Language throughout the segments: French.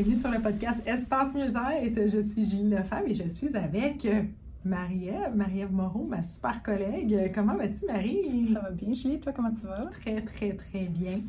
Bienvenue sur le podcast Espace Mieux-être. Je suis Julie Lefebvre et je suis avec Marie-Ève, Marie-Ève Moreau, ma super collègue. Comment vas-tu, Marie? Ça va bien, Julie. Toi, comment tu vas? Très, très, très bien.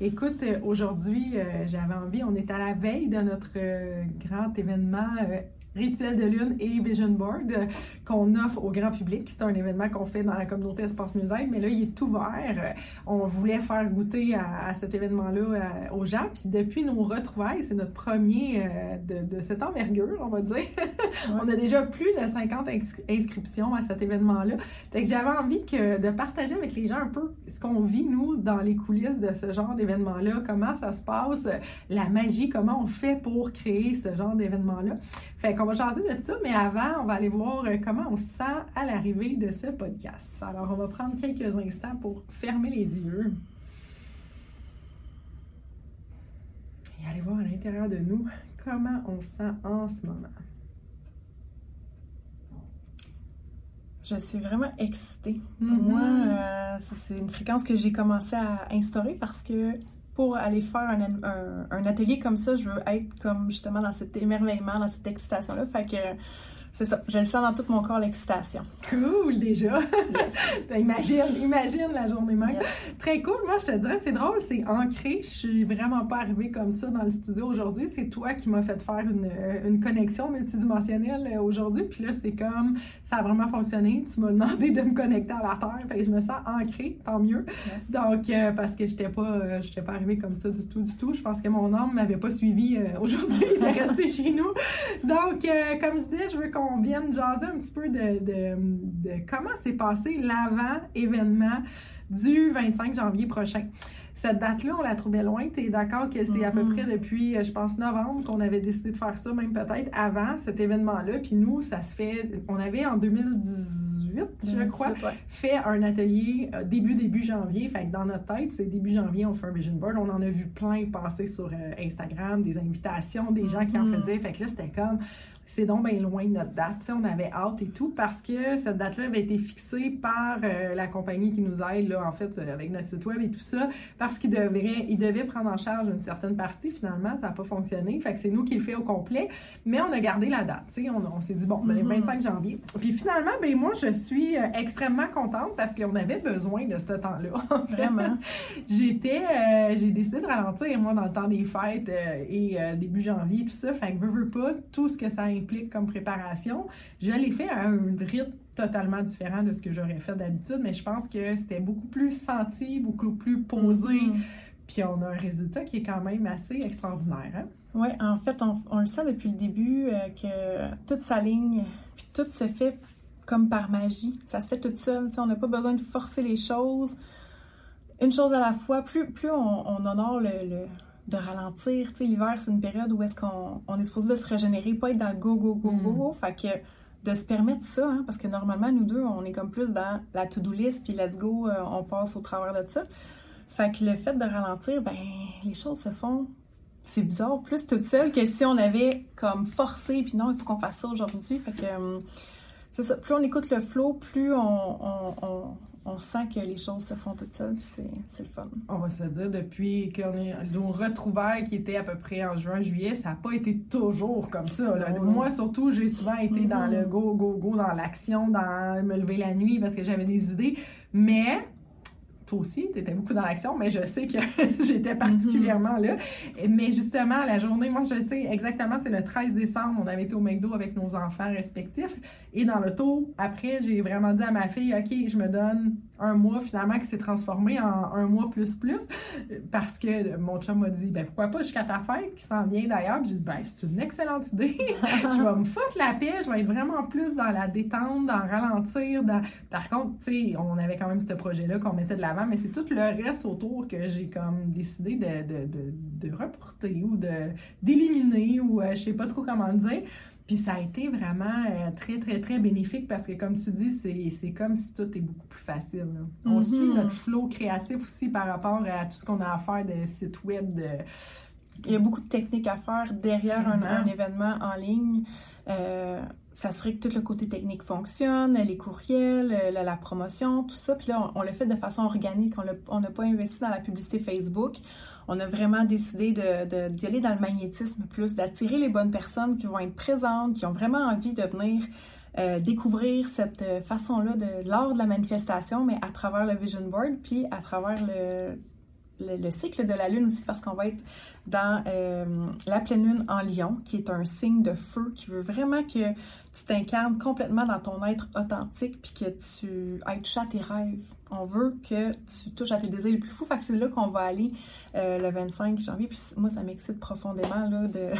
Écoute, aujourd'hui, euh, j'avais envie, on est à la veille de notre euh, grand événement euh, Rituel de Lune et Vision Board euh, qu'on offre au grand public. C'est un événement qu'on fait dans la communauté Espace Musée, mais là, il est ouvert. On voulait faire goûter à, cet événement-là euh, aux gens. Puis depuis nos retrouvailles, c'est notre premier euh, de, cette envergure, on va dire. on a déjà plus de 50 inscriptions à cet événement-là. Fait que j'avais envie que, de partager avec les gens un peu ce qu'on vit, nous, dans les coulisses de ce genre d'événement-là, comment ça se passe, la magie, comment on fait pour créer ce genre d'événement-là? Fait qu'on va jaser de ça, mais avant, on va aller voir euh, comment on se sent à l'arrivée de ce podcast. Alors, on va prendre quelques instants pour fermer les yeux. Et aller voir à l'intérieur de nous comment on se sent en ce moment. Je suis vraiment excitée. Pour mm-hmm. moi, euh, c'est une fréquence que j'ai commencé à instaurer parce que pour aller faire un, atelier comme ça, je veux être comme justement dans cet émerveillement, dans cette excitation-là. Fait que c'est ça, je le sens dans tout mon corps, l'excitation. Cool, déjà! imagine, imagine la journée même. Très cool. Moi, je te dirais, c'est drôle, c'est ancré. Je suis vraiment pas arrivée comme ça dans le studio aujourd'hui. C'est toi qui m'as fait faire une, euh, une connexion multidimensionnelle euh, aujourd'hui. Puis là, c'est comme, ça a vraiment fonctionné. Tu m'as demandé de me connecter à la Terre. Fait que je me sens ancrée, tant mieux. Donc, euh, parce que j'étais pas, j'étais pas arrivée comme ça du tout, du tout. Je pense que mon âme m'avait pas suivi aujourd'hui de rester chez nous. Donc, comme je disais, je veux qu'on on vienne jaser un petit peu de, comment s'est passé l'avant-événement du 25 janvier prochain. Cette date-là, on la trouvait loin. Tu es d'accord que c'est à peu mm-hmm. près depuis, je pense, novembre qu'on avait décidé de faire ça, même peut-être avant cet événement-là. Puis nous, ça se fait. On avait en 2018, je crois, fait un atelier euh, début, début janvier. Fait que dans notre tête, c'est début janvier, on fait un vision board. On en a vu plein passer sur euh, Instagram, des invitations, des gens qui en mm-hmm. faisaient. Fait que là, c'était comme c'est donc bien loin de notre date. on avait hâte et tout parce que cette date-là avait été fixée par euh, la compagnie qui nous aide, là, en fait, euh, avec notre site web et tout ça, parce qu'ils devaient, ils devaient prendre en charge une certaine partie. Finalement, ça n'a pas fonctionné. Fait que c'est nous qui le fait au complet. Mais on a gardé la date. On, on s'est dit, bon, ben, le 25 mm-hmm. janvier. Puis finalement, ben, moi, je suis euh, extrêmement contente parce qu'on avait besoin de ce temps-là. Vraiment. J'étais, j'ai décidé de ralentir, moi, dans le temps des fêtes et début janvier, tout ça. Fait que veux, veux pas, tout ce que ça implique comme préparation. Je l'ai fait à un rythme totalement différent de ce que j'aurais fait d'habitude, mais je pense que c'était beaucoup plus senti, beaucoup plus posé. Mm-hmm. Puis on a un résultat qui est quand même assez extraordinaire. Hein? Oui, en fait, on, le sait depuis le début euh, que toute sa ligne, puis tout se fait comme par magie. Ça se fait tout seul. On n'a pas besoin de forcer les choses. Une chose à la fois, plus, plus on, honore le de ralentir. Tu sais, l'hiver, c'est une période où est-ce qu'on on est supposé de se régénérer, pas être dans le go, go, go, go, go. Mm. Fait que de se permettre ça, hein, parce que normalement, nous deux, on est comme plus dans la to-do list, puis let's go, euh, on passe au travers de ça. Fait que le fait de ralentir, ben, les choses se font. C'est bizarre, plus toute seule que si on avait comme forcé, puis non, il faut qu'on fasse ça aujourd'hui. Fait que, hum, c'est ça, plus on écoute le flow, plus on on sent que les choses se font toutes seules, puis c'est le fun. On va se dire, depuis qu'on est nos retrouvailles qui étaient à peu près en juin, juillet, ça n'a pas été toujours comme ça. Moi, surtout, j'ai souvent été dans le mm-hmm. go, go, go, dans l'action, dans me lever la nuit parce que j'avais des idées. Mais toi aussi, tu étais beaucoup dans l'action, mais je sais que j'étais particulièrement là. Mais justement, la journée, moi, je sais exactement, c'est le 13 décembre, on avait été au McDo avec nos enfants respectifs. Et dans le tour, après, j'ai vraiment dit à ma fille, OK, je me donne un mois finalement qui s'est transformé en un mois plus plus parce que mon chum m'a dit ben pourquoi pas jusqu'à ta fête qui s'en vient d'ailleurs j'ai dit ben c'est une excellente idée je vais me foutre la paix je vais être vraiment plus dans la détente dans ralentir par contre tu sais on avait quand même ce projet là qu'on mettait de mais c'est tout le reste autour que j'ai comme décidé de, de, de, de reporter ou de d'éliminer ou euh, je sais pas trop comment dire puis ça a été vraiment euh, très, très, très bénéfique parce que, comme tu dis, c'est comme si tout est beaucoup plus facile. On mm-hmm. suit notre flow créatif aussi par rapport à tout ce qu'on a à faire de sites web. De... Il y a beaucoup de techniques à faire derrière un, événement en ligne. Euh, s'assurer que tout le côté technique fonctionne, les courriels, euh, la, promotion, tout ça. Puis là, on, l'a fait de façon organique. On n'a pas investi dans la publicité Facebook. On a vraiment décidé de, d'y aller dans le magnétisme plus, d'attirer les bonnes personnes qui vont être présentes, qui ont vraiment envie de venir euh, découvrir cette euh, façon-là de lors de la manifestation, mais à travers le vision board, puis à travers le, le, cycle de la Lune aussi, parce qu'on va être dans euh, la pleine Lune en Lion, qui est un signe de feu, qui veut vraiment que tu t'incarnes complètement dans ton être authentique, puis que tu ailles toucher à tes rêves. On veut que tu touches à tes désirs les plus fous. Fait que c'est là qu'on va aller euh, le 25 janvier. Puis moi, ça m'excite profondément là, de,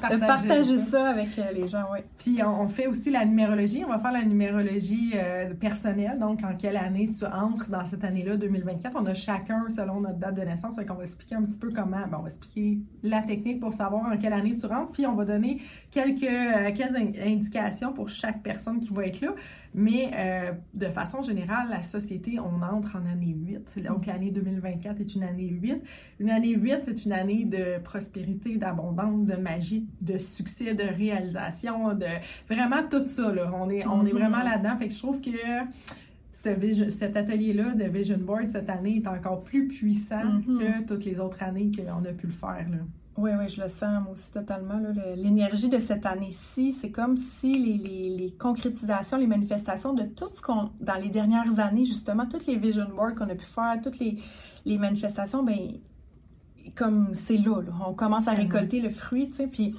partager, ça avec euh, les gens. Ouais. Puis on, fait aussi la numérologie. On va faire la numérologie personnelle. Donc, en quelle année tu entres dans cette année-là, 2024. On a chacun selon notre date de naissance. Fait qu'on va expliquer un petit peu comment. Ben, on va expliquer la technique pour savoir en quelle année tu rentres, puis on va donner quelques, euh, quelques indications pour chaque personne qui va être là. Mais euh, de façon générale, la société, on entre en année 8. Donc l'année 2024 est une année 8. Une année 8, c'est une année de prospérité, d'abondance, de magie, de succès, de réalisation, de vraiment tout ça. Là. On, est, on est mm-hmm. vraiment là-dedans. Fait que je trouve que cet atelier-là de Vision Board cette année est encore plus puissant mm-hmm. que toutes les autres années qu'on a pu le faire. Là. Oui, oui, je le sens moi aussi totalement. L'énergie de cette année-ci, c'est comme si les, les, concrétisations, les manifestations de tout ce qu'on, dans les dernières années, justement, toutes les vision boards qu'on a pu faire, toutes les, les manifestations, ben comme c'est là, on commence à récolter le fruit, tu sais, puis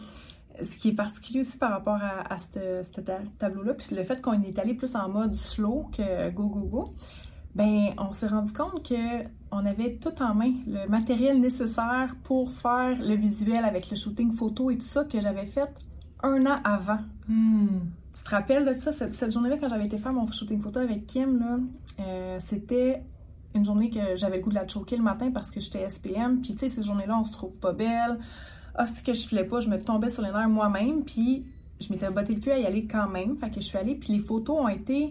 ce qui est particulier aussi par rapport à, ce, tableau-là, puis le fait qu'on est allé plus en mode slow que go, go, go, ben on s'est rendu compte que on avait tout en main, le matériel nécessaire pour faire le visuel avec le shooting photo et tout ça que j'avais fait un an avant. Hmm. Tu te rappelles de ça, cette, journée-là, quand j'avais été faire mon shooting photo avec Kim, là, euh, c'était une journée que j'avais le goût de la choquer le matin parce que j'étais SPM. Puis, tu sais, ces journées-là, on se trouve pas belle ah, c'est que je filais pas, je me tombais sur les nerfs moi-même, puis je m'étais botté le cul à y aller quand même. Fait que je suis allée, puis les photos ont été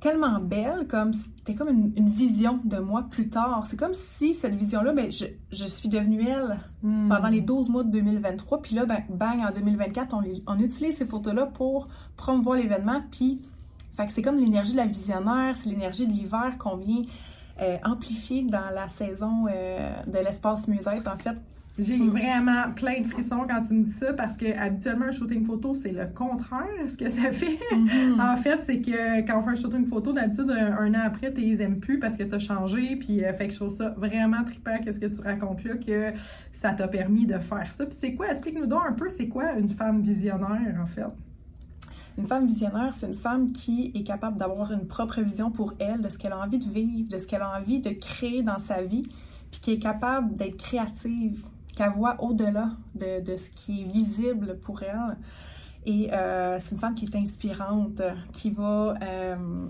tellement belles, comme c'était comme une, vision de moi plus tard. C'est comme si cette vision-là, ben, je, je, suis devenue elle hmm. pendant les 12 mois de 2023. Puis là, ben, bang, en 2024, on, on utilise ces photos-là pour promouvoir l'événement. Puis, fait que c'est comme l'énergie de la visionnaire, c'est l'énergie de l'hiver qu'on vient euh, amplifier dans la saison euh, de l'espace musette, en fait. J'ai vraiment plein de frissons quand tu me dis ça parce que habituellement un shooting photo c'est le contraire ce que ça fait. Mm-hmm. en fait, c'est que quand on fait un shooting photo d'habitude un, an après tu les aimes plus parce que tu as changé puis euh, fait que je trouve ça vraiment trippant qu'est-ce que tu racontes là que ça t'a permis de faire ça. Puis c'est quoi? Explique-nous donc un peu c'est quoi une femme visionnaire en fait? Une femme visionnaire, c'est une femme qui est capable d'avoir une propre vision pour elle de ce qu'elle a envie de vivre, de ce qu'elle a envie de créer dans sa vie, puis qui est capable d'être créative, qu'elle voit au-delà de, ce qui est visible pour elle. Et euh, c'est une femme qui est inspirante, qui va euh,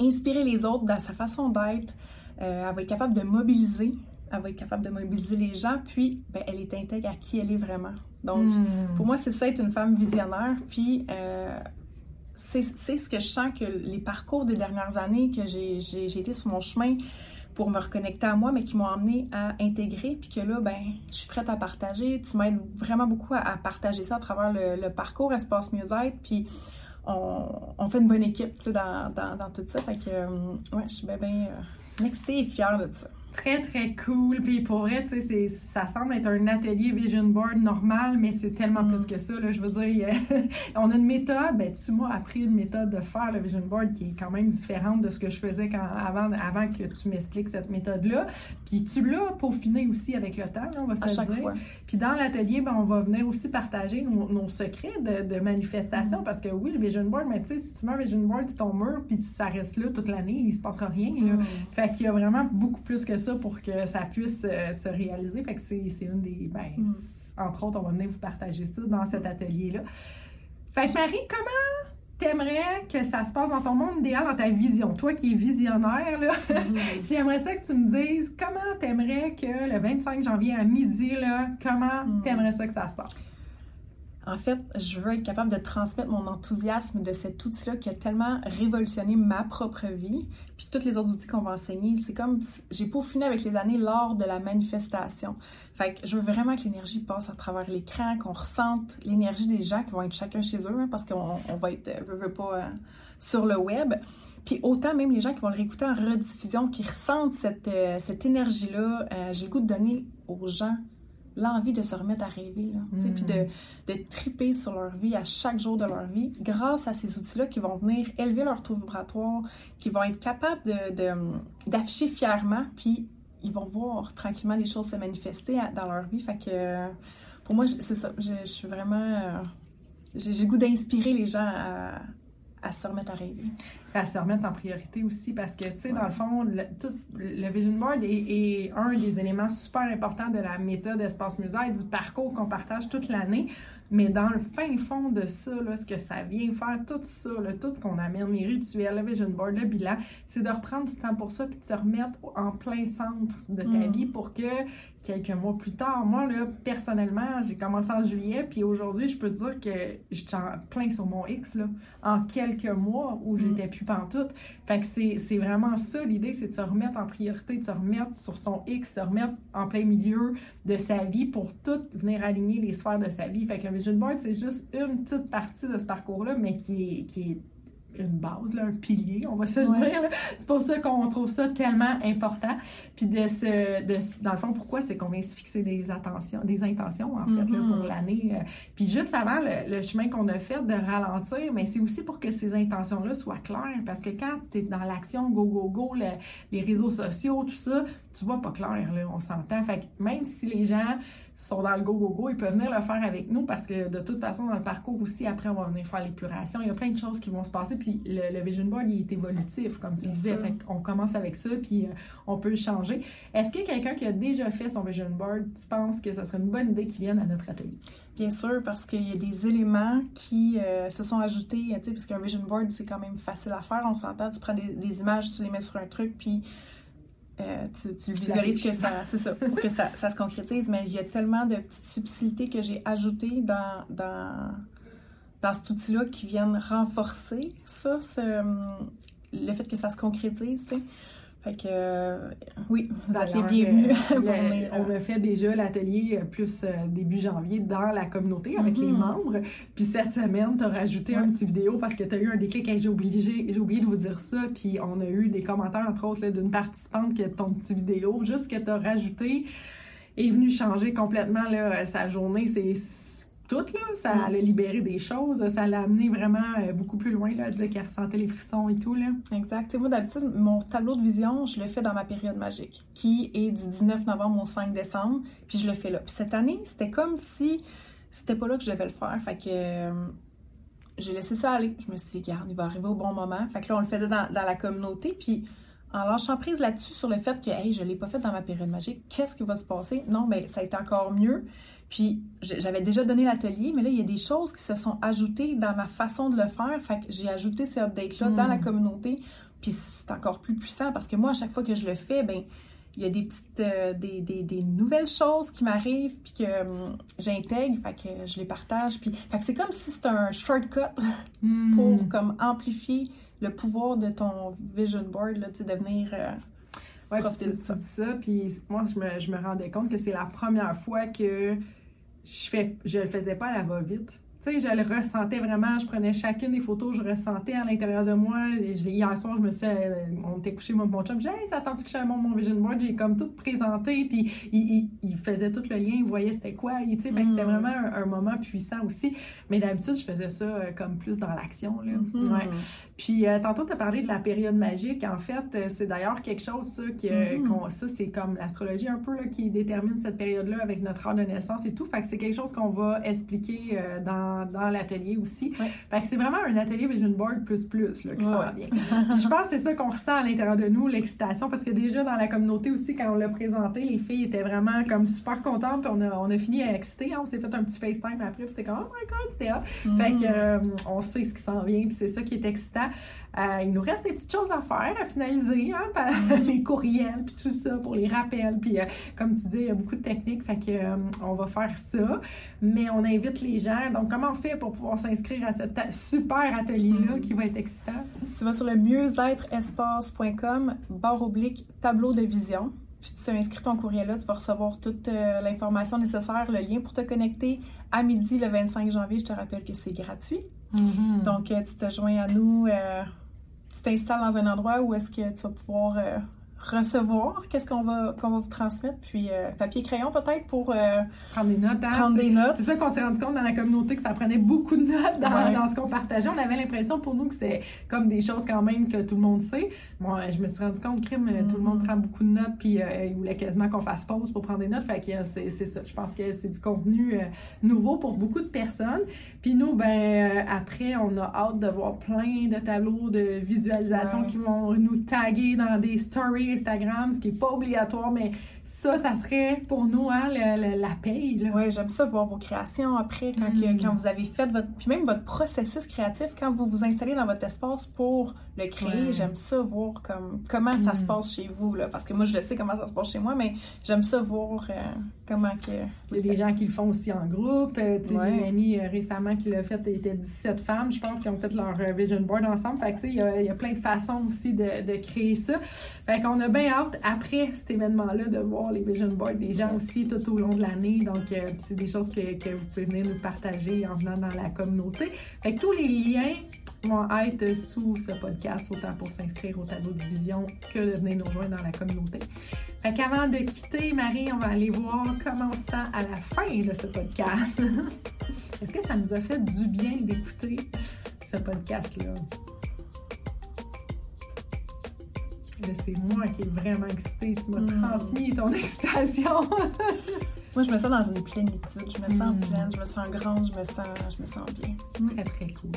inspirer les autres dans sa façon d'être. Euh, elle va être capable de mobiliser, elle va être capable de mobiliser les gens, puis ben, elle est intègre à qui elle est vraiment. Donc, hmm. pour moi, c'est ça, être une femme visionnaire. Puis, c'est ce que je sens que les parcours des dernières années que j'ai été sur mon chemin, pour me reconnecter à moi, mais qui m'ont amené à intégrer, puis que là, ben, je suis prête à partager. Tu m'aides vraiment beaucoup à, partager ça à travers le, parcours Espace Mieux-être, puis on, fait une bonne équipe dans, dans, tout ça. Fait que, euh, ouais, je suis bien, euh, excitée et fière de ça. Très, très cool. Puis pour vrai, tu sais, ça semble être un atelier vision board normal, mais c'est tellement plus mm. que ça. Là. Je veux dire, on a une méthode. Ben, tu m'as appris une méthode de faire le vision board qui est quand même différente de ce que je faisais quand, avant, avant que tu m'expliques cette méthode-là. Puis tu l'as peaufiné aussi avec le temps, on va se à dire. Fois. Puis dans l'atelier, ben, on va venir aussi partager nos, secrets de, manifestation mm. parce que oui, le vision board, mais tu sais, si tu mets un vision board sur ton mur puis ça reste là toute l'année, il se passera rien. Là. Mm. Fait qu'il y a vraiment beaucoup plus que ça pour que ça puisse euh, se réaliser. Fait que c'est une des. Ben, mm. Entre autres, on va venir vous partager ça dans cet atelier-là. Fait que Marie, comment t'aimerais que ça se passe dans ton monde idéal, dans ta vision? Toi qui es visionnaire, là, mm-hmm. j'aimerais ça que tu me dises comment t'aimerais que le 25 janvier à midi, là, comment mm. t'aimerais ça que ça se passe? En fait, je veux être capable de transmettre mon enthousiasme de cet outil-là qui a tellement révolutionné ma propre vie, puis tous les autres outils qu'on va enseigner. C'est comme j'ai peaufiné avec les années lors de la manifestation. Fait que je veux vraiment que l'énergie passe à travers l'écran, qu'on ressente l'énergie des gens qui vont être chacun chez eux, hein, parce qu'on va être, euh, veux, pas, euh, sur le web. Puis autant même les gens qui vont le réécouter en rediffusion, qui ressentent cette, euh, cette énergie-là, j'ai le goût de donner aux gens l'envie de se remettre à rêver, là, puis de, de triper sur leur vie à chaque jour de leur vie grâce à ces outils-là qui vont venir élever leur taux vibratoire, qui vont être capables d'afficher de, fièrement, puis ils vont voir tranquillement les choses se manifester dans leur vie. Fait que pour moi, c'est ça. Je, suis vraiment. Euh, j'ai le goût d'inspirer les gens à, à se remettre à rêver. À se remettre en priorité aussi parce que, tu sais, dans le fond, le, tout, le Vision Board est, est, un des éléments super importants de la méthode Espace Musée, du parcours qu'on partage toute l'année. Mais dans le fin fond de ça, là, ce que ça vient faire, tout ça, là, tout ce qu'on amène, les rituels, le vision board, le bilan, c'est de reprendre du temps pour ça puis de se remettre en plein centre de ta mm. vie pour que quelques mois plus tard, moi, là, personnellement, j'ai commencé en juillet, puis aujourd'hui, je peux te dire que j'étais en plein sur mon X, là, en quelques mois où mm. j'étais plus pantoute. Fait que c'est vraiment ça, l'idée, c'est de se remettre en priorité, de se remettre sur son X, se remettre en plein milieu de sa vie pour tout venir aligner les sphères de sa vie. Fait que le vision board, c'est juste une petite partie de ce parcours-là, mais qui est, qui est une base, là, un pilier, on va se le dire. C'est pour ça qu'on trouve ça tellement important. Puis de de, dans le fond, pourquoi c'est qu'on vient se fixer des attentions, des intentions, en fait, là, pour mm-hmm. l'année. Euh. Puis juste avant le, chemin qu'on a fait de ralentir, mais c'est aussi pour que ces intentions-là soient claires. Parce que quand tu es dans l'action, go, go, go, les réseaux sociaux, tout ça, tu vois pas clair, là, on s'entend. Fait que même si les gens sont dans le go, go, go, ils peuvent venir le faire avec nous parce que de toute façon, dans le parcours aussi, après, on va venir faire l'épuration. Il y a plein de choses qui vont se passer. Puis le, Vision Board, il est évolutif, comme tu disais. Fait on commence avec ça, puis euh, on peut changer. Est-ce que quelqu'un qui a déjà fait son Vision Board, tu penses que ce serait une bonne idée qu'il vienne à notre atelier? Bien sûr, parce qu'il y a des éléments qui euh, se sont ajoutés, tu sais, parce qu'un Vision Board, c'est quand même facile à faire. On s'entend, tu prends des, des images, tu les mets sur un truc, puis euh, tu, visualises que ça, c'est ça, pour que ça, ça, se concrétise, mais il y a tellement de petites subtilités que j'ai ajoutées dans, dans, dans cet outil-là qui viennent renforcer ça, le fait que ça se concrétise. Fait que, euh, oui, vous êtes les bienvenus. Euh, on a fait déjà l'atelier euh, plus début janvier dans la communauté avec les mm-hmm. membres. Puis cette semaine, tu as rajouté un petit vidéo parce que tu as eu un déclic. j'ai oublié, j'ai oublié de vous dire ça. Puis on a eu des commentaires, entre autres, d'une participante qui a ton petit vidéo, juste que tu as rajouté, est venu changer complètement là, sa journée. C'est tout, là. Ça mm. allait libérer des choses. Ça l'a amené vraiment euh, beaucoup plus loin, là. Elle disait qu'elle ressentait les frissons et tout, là. Exact. moi, d'habitude, mon tableau de vision, je le fais dans ma période magique, qui est du 19 novembre au 5 décembre, puis je le fais là. Puis cette année, c'était comme si c'était pas là que je devais le faire. Fait que euh, j'ai laissé ça aller. Je me suis dit, regarde, il va arriver au bon moment. Fait que là, on le faisait dans, dans la communauté, puis en lâchant prise là-dessus sur le fait que, hey, je l'ai pas fait dans ma période magique, qu'est-ce qui va se passer? Non, mais ça a été encore mieux. Puis j'avais déjà donné l'atelier, mais là, il y a des choses qui se sont ajoutées dans ma façon de le faire. Fait que j'ai ajouté ces updates-là dans la hmm. communauté. Puis c'est encore plus puissant parce que moi, à chaque fois que je le fais, ben il y a des petites euh, des, des, des, nouvelles choses qui m'arrivent puis que hum, j'intègre fait que je les partage puis fait que c'est comme si c'était un shortcut hmm. pour comme amplifier le pouvoir de ton vision board là, de venir euh, ouais, profiter de ça. ça puis moi je me, je me rendais compte que c'est la première fois que je fais je le faisais pas à la va-vite. Tu sais, je le ressentais vraiment. Je prenais chacune des photos, je ressentais à l'intérieur de moi. Je, hier soir, je me suis, euh, on était couché mon, mon chum. J'ai dit, hey, ça attend-tu que je mon, mon vision board? J'ai comme tout présenté. Puis il, il, faisait tout le lien, il voyait c'était quoi. Tu sais, mm. c'était vraiment un, moment puissant aussi. Mais d'habitude, je faisais ça euh, comme plus dans l'action. Là. Mm-hmm. Ouais. Puis euh, tantôt, tu as parlé de la période magique. En fait, c'est d'ailleurs quelque chose, ça, mm-hmm. ça c'est comme l'astrologie un peu là, qui détermine cette période-là avec notre heure de naissance et tout. Fait que c'est quelque chose qu'on va expliquer dans dans, l'atelier aussi. Fait que c'est vraiment un atelier Vision Board plus plus là, qui s'en bien. je pense que c'est ça qu'on ressent à l'intérieur de nous, l'excitation, parce que déjà dans la communauté aussi, quand on l'a présenté, les filles étaient vraiment comme super contentes, puis on a, on a fini à exciter. Hein. on s'est fait un petit FaceTime après, c'était comme Oh my god, c'était hot. Fait que euh, on sait ce qui s'en vient, puis c'est ça qui est excitant. Euh, il nous reste des petites choses à faire, à finaliser, hein, mm. les courriels, puis tout ça pour les rappels. Puis euh, comme tu dis, il y a beaucoup de techniques, fait que on va faire ça. Mais on invite les gens. Donc, comment on fait pour pouvoir s'inscrire à cet super atelier-là mm. qui va être excitant? Tu vas sur le mieux-être-espace.com, barre oblique, tableau de vision. Puis tu inscris ton courriel là, tu vas recevoir toute l'information nécessaire, le lien pour te connecter à midi le 25 janvier. Je te rappelle que c'est gratuit. Mm-hmm. Donc, tu te joins à nous tu t'installes dans un endroit où est-ce que tu vas pouvoir euh, recevoir, qu'est-ce qu'on va, qu'on va vous transmettre, puis euh, papier crayon peut-être pour euh, prendre des notes. Hein, prendre des notes. C'est ça qu'on s'est rendu compte dans la communauté que ça prenait beaucoup de notes dans, ce qu'on partageait. On avait l'impression pour nous que c'était comme des choses quand même que tout le monde sait. Moi, je me suis rendu compte que tout le monde mm. prend beaucoup de notes, puis euh, il voulait quasiment qu'on fasse pause pour prendre des notes. Fait que c'est, ça. Je pense que c'est du contenu nouveau pour beaucoup de personnes. Puis nous, ben après, on a hâte de voir plein de tableaux de visualisation qui vont nous taguer dans des stories Instagram, ce qui n'est pas obligatoire, mais ça, ça serait pour nous hein, la paye. Oui, j'aime ça voir vos créations après, quand, mm. quand, vous avez fait votre. Puis même votre processus créatif, quand vous vous installez dans votre espace pour le créer, j'aime ça voir comme, comment ça se mm. passe chez vous. Là, parce que moi, je le sais comment ça se passe chez moi, mais j'aime ça voir euh, comment que. Il y a des gens qui le font aussi en groupe. Euh, J'ai une amie euh, récemment qui l'a fait, il était 17 femmes, je pense, qui ont fait leur vision board ensemble. Fait que, il, y a, il y a plein de façons aussi de, de créer ça. Fait qu'on a bien hâte, après cet événement-là, de voir les vision boards des gens aussi tout au long de l'année. Donc, euh, c'est des choses que, vous pouvez venir nous partager en venant dans la communauté. Fait que tous les liens vont être sous ce podcast, autant pour s'inscrire au tableau de vision que de venir nous rejoindre dans la communauté. Fait qu'avant de quitter, Marie, on va aller voir comment on se à la fin de ce podcast. Est-ce que ça nous a fait du bien d'écouter ce podcast-là? C'est moi qui est vraiment excitée. Tu m'as hmm. transmis ton excitation. moi, je me sens dans une plénitude. Je me sens hmm. pleine, je me sens grande, je me sens, je me sens bien. Très, très cool.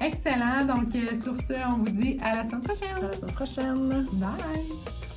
Excellent. Donc, euh, sur ce, on vous dit à la semaine prochaine. À la semaine prochaine. Bye.